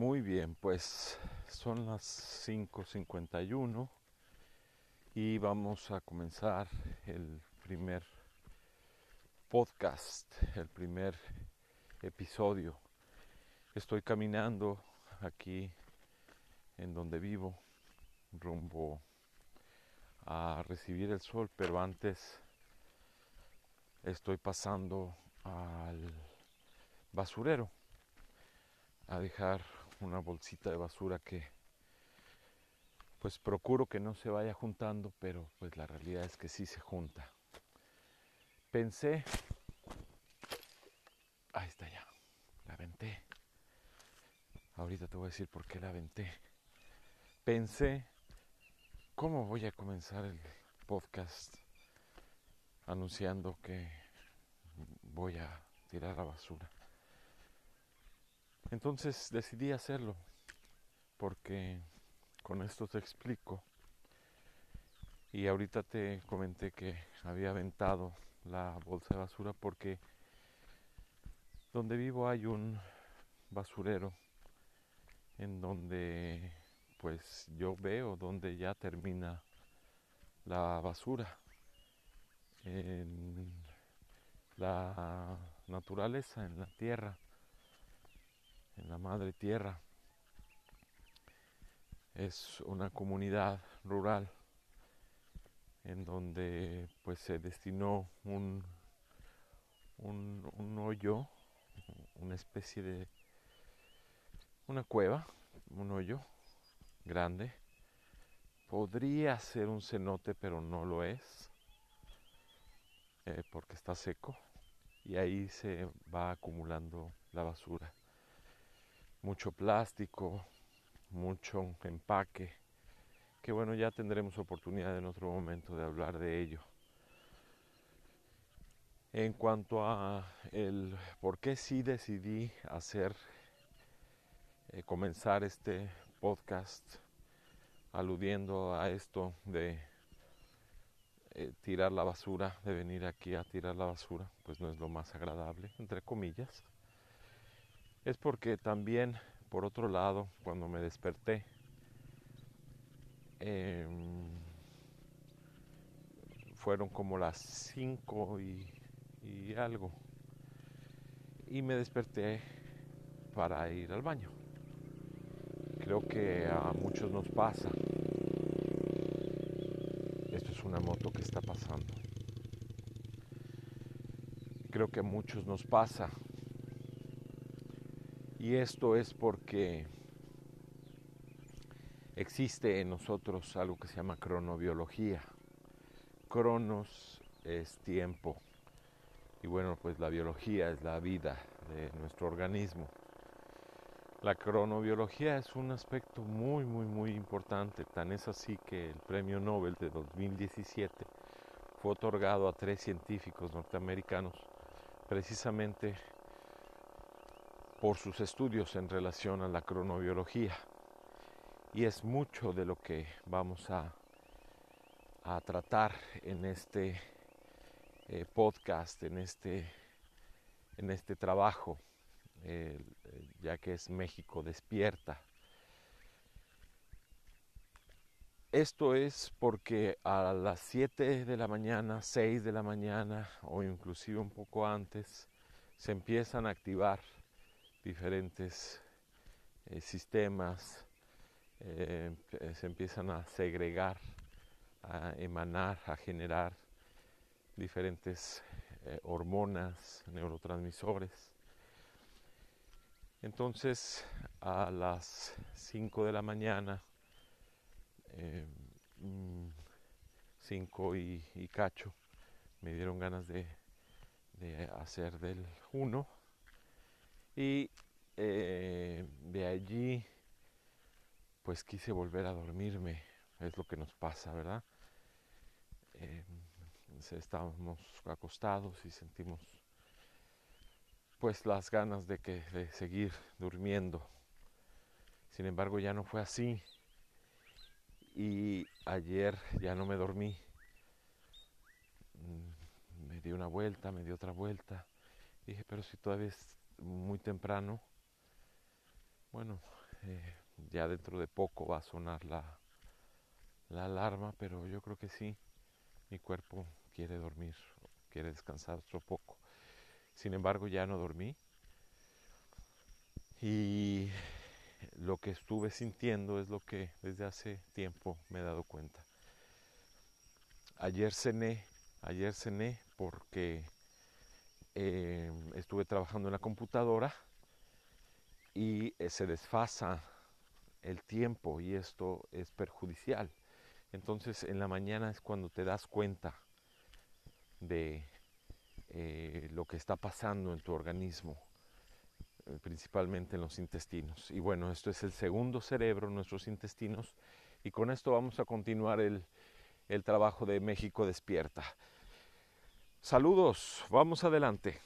Muy bien, pues son las 5.51 y vamos a comenzar el primer podcast, el primer episodio. Estoy caminando aquí en donde vivo, rumbo a recibir el sol, pero antes estoy pasando al basurero a dejar una bolsita de basura que pues procuro que no se vaya juntando, pero pues la realidad es que sí se junta. Pensé, ahí está ya, la aventé. Ahorita te voy a decir por qué la aventé. Pensé, ¿cómo voy a comenzar el podcast anunciando que voy a tirar la basura? Entonces decidí hacerlo porque con esto te explico. Y ahorita te comenté que había aventado la bolsa de basura porque donde vivo hay un basurero en donde pues yo veo donde ya termina la basura en la naturaleza, en la tierra madre tierra. Es una comunidad rural en donde pues se destinó un, un, hoyo, una especie de una cueva, un hoyo grande. Podría ser un cenote, pero no lo es, eh, porque está seco y ahí se va acumulando la basura mucho plástico, mucho empaque, que bueno, ya tendremos oportunidad en otro momento de hablar de ello. En cuanto a el por qué sí decidí hacer, eh, comenzar este podcast aludiendo a esto de eh, tirar la basura, de venir aquí a tirar la basura, pues no es lo más agradable, entre comillas es porque también, por otro lado, cuando me desperté, em, fueron como las 5 y, y algo. Y me desperté para ir al baño. Creo que a muchos nos pasa. Esto es una moto que está pasando. Creo que a muchos nos pasa y esto es porque existe en nosotros algo que se llama cronobiología. Cronos es tiempo. Y bueno, pues la biología es la vida de nuestro organismo. La cronobiología es un aspecto muy, muy, muy importante. Tan es así que el premio Nobel de 2017 fue otorgado a tres científicos norteamericanos precisamente por sus estudios en relación a la cronobiología. Y es mucho de lo que vamos a, tratar en este eh, podcast, en este, en este trabajo, ya que es México despierta. Esto es porque a las 7 de la mañana, 6 de la mañana o inclusive un poco antes se empiezan a activar diferentes eh, sistemas eh, se empiezan a segregar, a emanar, a generar diferentes eh, hormonas, neurotransmisores. Entonces, a las 5 de la mañana, 5 mm, y, cacho, me dieron ganas de, de hacer del 1 y eh, de allí, pues quise volver a dormirme, es lo que nos pasa, ¿verdad? Eh, estábamos acostados y sentimos pues las ganas de que de seguir durmiendo. Sin embargo, ya no fue así. Y ayer ya no me dormí. Mm, me di una vuelta, me di otra vuelta. Dije, pero si todavía muy temprano, bueno, Eh, ya dentro de poco va a sonar la, la alarma, pero yo creo que sí, mi cuerpo quiere dormir, quiere descansar otro poco. Sin embargo, ya no dormí. Y lo que estuve sintiendo es lo que desde hace tiempo me he dado cuenta. Ayer cené, ayer cené porque eh, estuve trabajando en la computadora y eh, se desfasa el tiempo y esto es perjudicial. Entonces en la mañana es cuando te das cuenta de eh, lo que está pasando en tu organismo, eh, principalmente en los intestinos. Y bueno, esto es el segundo cerebro, nuestros intestinos, y con esto vamos a continuar el, el trabajo de México Despierta. Saludos, vamos adelante.